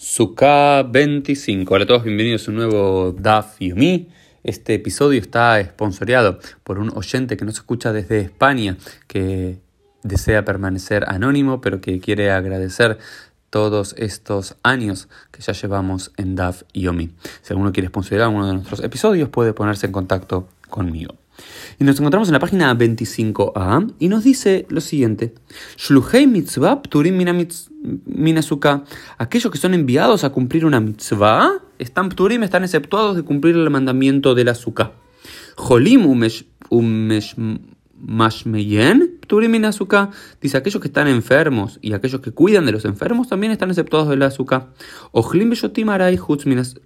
Suka 25. Hola a todos, bienvenidos a un nuevo DAF Yomi. Este episodio está esponsoreado por un oyente que nos escucha desde España, que desea permanecer anónimo, pero que quiere agradecer todos estos años que ya llevamos en DAF Yomi. Si alguno quiere sponsorear uno de nuestros episodios, puede ponerse en contacto conmigo. Y nos encontramos en la página 25a y nos dice lo siguiente: Shluhei mitzvah pturim minasuka. Aquellos que son enviados a cumplir una mitzvah están pturim, están exceptuados de cumplir el mandamiento del azúcar. Jolim umesh, umesh mashmeyen Dice, aquellos que están enfermos y aquellos que cuidan de los enfermos también están exceptuados del azúcar. Ojlim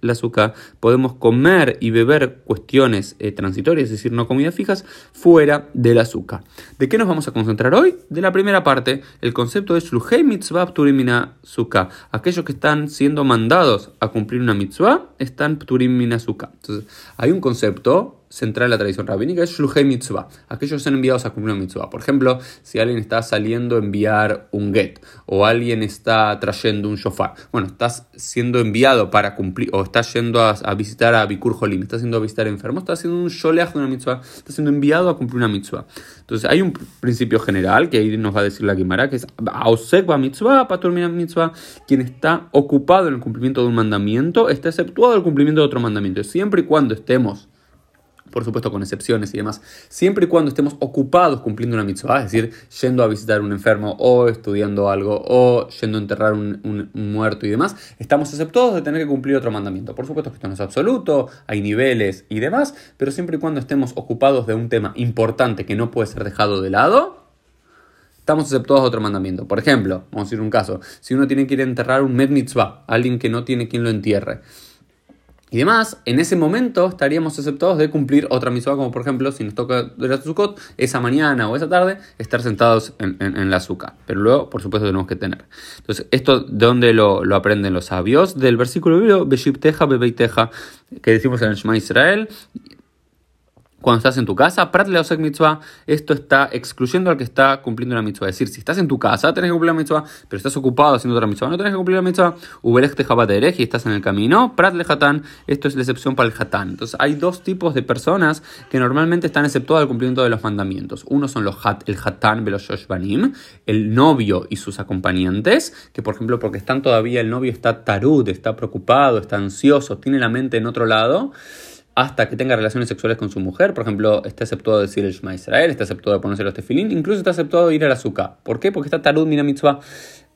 la azúcar. Podemos comer y beber cuestiones eh, transitorias, es decir, no comidas fijas, fuera del azúcar. ¿De qué nos vamos a concentrar hoy? De la primera parte, el concepto es Shluhei mitzvah pturim azúcar. Aquellos que están siendo mandados a cumplir una mitzvah están pturim azúcar. Entonces, hay un concepto central de la tradición rabínica es Shluhei Mitzvah, aquellos que son enviados a cumplir una mitzvah. Por ejemplo, si alguien está saliendo a enviar un get o alguien está trayendo un shofar, bueno, estás siendo enviado para cumplir, o estás yendo a, visitar a Bikur Holim, estás siendo a visitar enfermos, estás haciendo un sholeach de una mitzvah, estás siendo enviado a cumplir una mitzvah. Entonces, hay un principio general que ahí nos va a decir la Gemara, que es Ausek mitzvah, para terminar mitzvah, quien está ocupado en el cumplimiento de un mandamiento está exceptuado del cumplimiento de otro mandamiento. Siempre y cuando estemos por supuesto con excepciones y demás, siempre y cuando estemos ocupados cumpliendo una mitzvah, es decir, yendo a visitar un enfermo o estudiando algo o yendo a enterrar un, muerto y demás, estamos exceptuados de tener que cumplir otro mandamiento. Por supuesto que esto no es absoluto, hay niveles y demás, pero siempre y cuando estemos ocupados de un tema importante que no puede ser dejado de lado, estamos exceptuados de otro mandamiento. Por ejemplo, vamos a decir un caso, si uno tiene que ir a enterrar un med mitzvah, alguien que no tiene quien lo entierre, y demás, en ese momento estaríamos aceptados de cumplir otra mitzvah, como por ejemplo, si nos toca la Sukkot, esa mañana o esa tarde, estar sentados en, la azúcar. Pero luego, por supuesto, tenemos que tener. Entonces, ¿esto de dónde lo, aprenden los sabios? Del versículo bíblico, Beship Teja, Teja, que decimos en el Shema Israel, cuando estás en tu casa, Prat Leosek Mitzvah, esto está excluyendo al que está cumpliendo la mitzvah. Es decir, si estás en tu casa, tenés que cumplir la mitzvah, pero estás ocupado haciendo otra mitzvah, no tenés que cumplir la mitzvah. Ubelech Tejabaterech y estás en el camino. Prat Lejatán, esto es la excepción para el Hatán. Entonces, hay dos tipos de personas que normalmente están exceptuadas del cumplimiento de los mandamientos. Uno son los hat, el Hatán Banim, el novio y sus acompañantes, que por ejemplo, porque están todavía, el novio está tarud, está preocupado, está ansioso, tiene la mente en otro lado hasta que tenga relaciones sexuales con su mujer. Por ejemplo, está aceptado decir el Shema Israel, está aceptado ponerse los tefilín, incluso está aceptado ir a la azúcar. ¿Por qué? Porque está Tarud Mina Mitzvah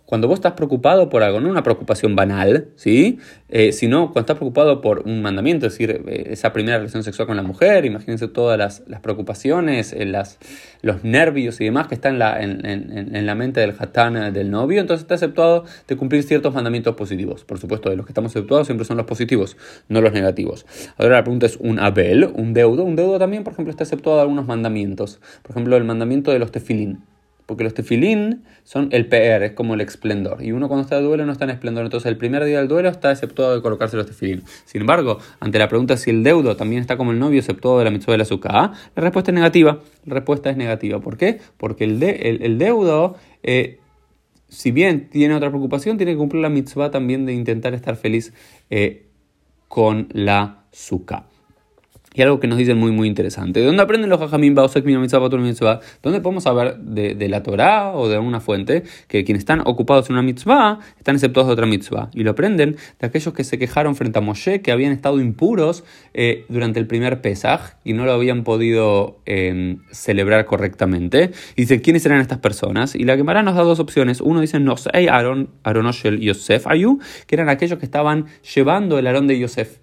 cuando vos estás preocupado por algo, no una preocupación banal, ¿sí? Eh, sino cuando estás preocupado por un mandamiento, es decir, eh, esa primera relación sexual con la mujer, imagínense todas las, preocupaciones, eh, las, los nervios y demás que están en la, en, la mente del hatán del novio, entonces está aceptado de cumplir ciertos mandamientos positivos. Por supuesto, de los que estamos aceptados siempre son los positivos, no los negativos. Ahora la pregunta es un abel, un deudo. Un deudo también, por ejemplo, está aceptado de algunos mandamientos. Por ejemplo, el mandamiento de los tefilín porque los tefilín son el PR, es como el esplendor. Y uno cuando está de duelo no está en esplendor. Entonces el primer día del duelo está exceptuado de colocarse los tefilín. Sin embargo, ante la pregunta si el deudo también está como el novio exceptuado de la mitzvah de la azúcar, la respuesta es negativa. La respuesta es negativa. ¿Por qué? Porque el, el, deudo, eh, si bien tiene otra preocupación, tiene que cumplir la mitzvah también de intentar estar feliz eh, con la azúcar. Y algo que nos dicen muy, muy interesante. ¿De dónde aprenden los Jajamim mitzvah, ¿Dónde podemos saber de, la Torah o de alguna fuente que quienes están ocupados en una mitzvah están exceptuados de otra mitzvah? Y lo aprenden de aquellos que se quejaron frente a Moshe que habían estado impuros eh, durante el primer Pesaj y no lo habían podido em, celebrar correctamente. Y dice, ¿quiénes eran estas personas? Y la Gemara nos da dos opciones. Uno dice, no sé, Aaron, Aaron Yosef Ayu, que eran aquellos que estaban llevando el Aarón de Yosef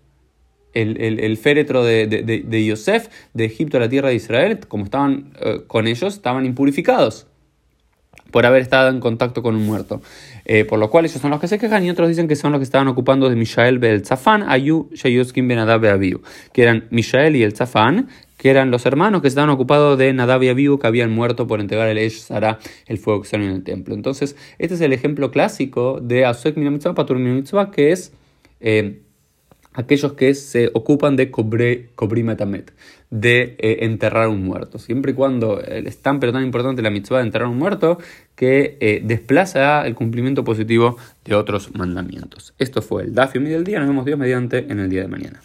el, féretro de, de, Yosef de Egipto a la tierra de Israel, como estaban eh, con ellos, estaban impurificados por haber estado en contacto con un muerto. Eh, por lo cual ellos son los que se quejan y otros dicen que son los que estaban ocupando de Mishael el Zafán, Ayu, Sheyoskin Ben Abiu, que eran Mishael y el Zafán, que eran los hermanos que estaban ocupados de Nadab y Abiu, que habían muerto por entregar el Esh Sara, el fuego que salió en el templo. Entonces, este es el ejemplo clásico de Asuk Mitzvah, Patur Mitzvah, que es... Eh, aquellos que se ocupan de cobre, metamet, de eh, enterrar un muerto. Siempre y cuando es tan pero tan importante la mitzvah de enterrar un muerto que eh, desplaza el cumplimiento positivo de otros mandamientos. Esto fue el Dafio del día. Nos vemos Dios mediante en el día de mañana.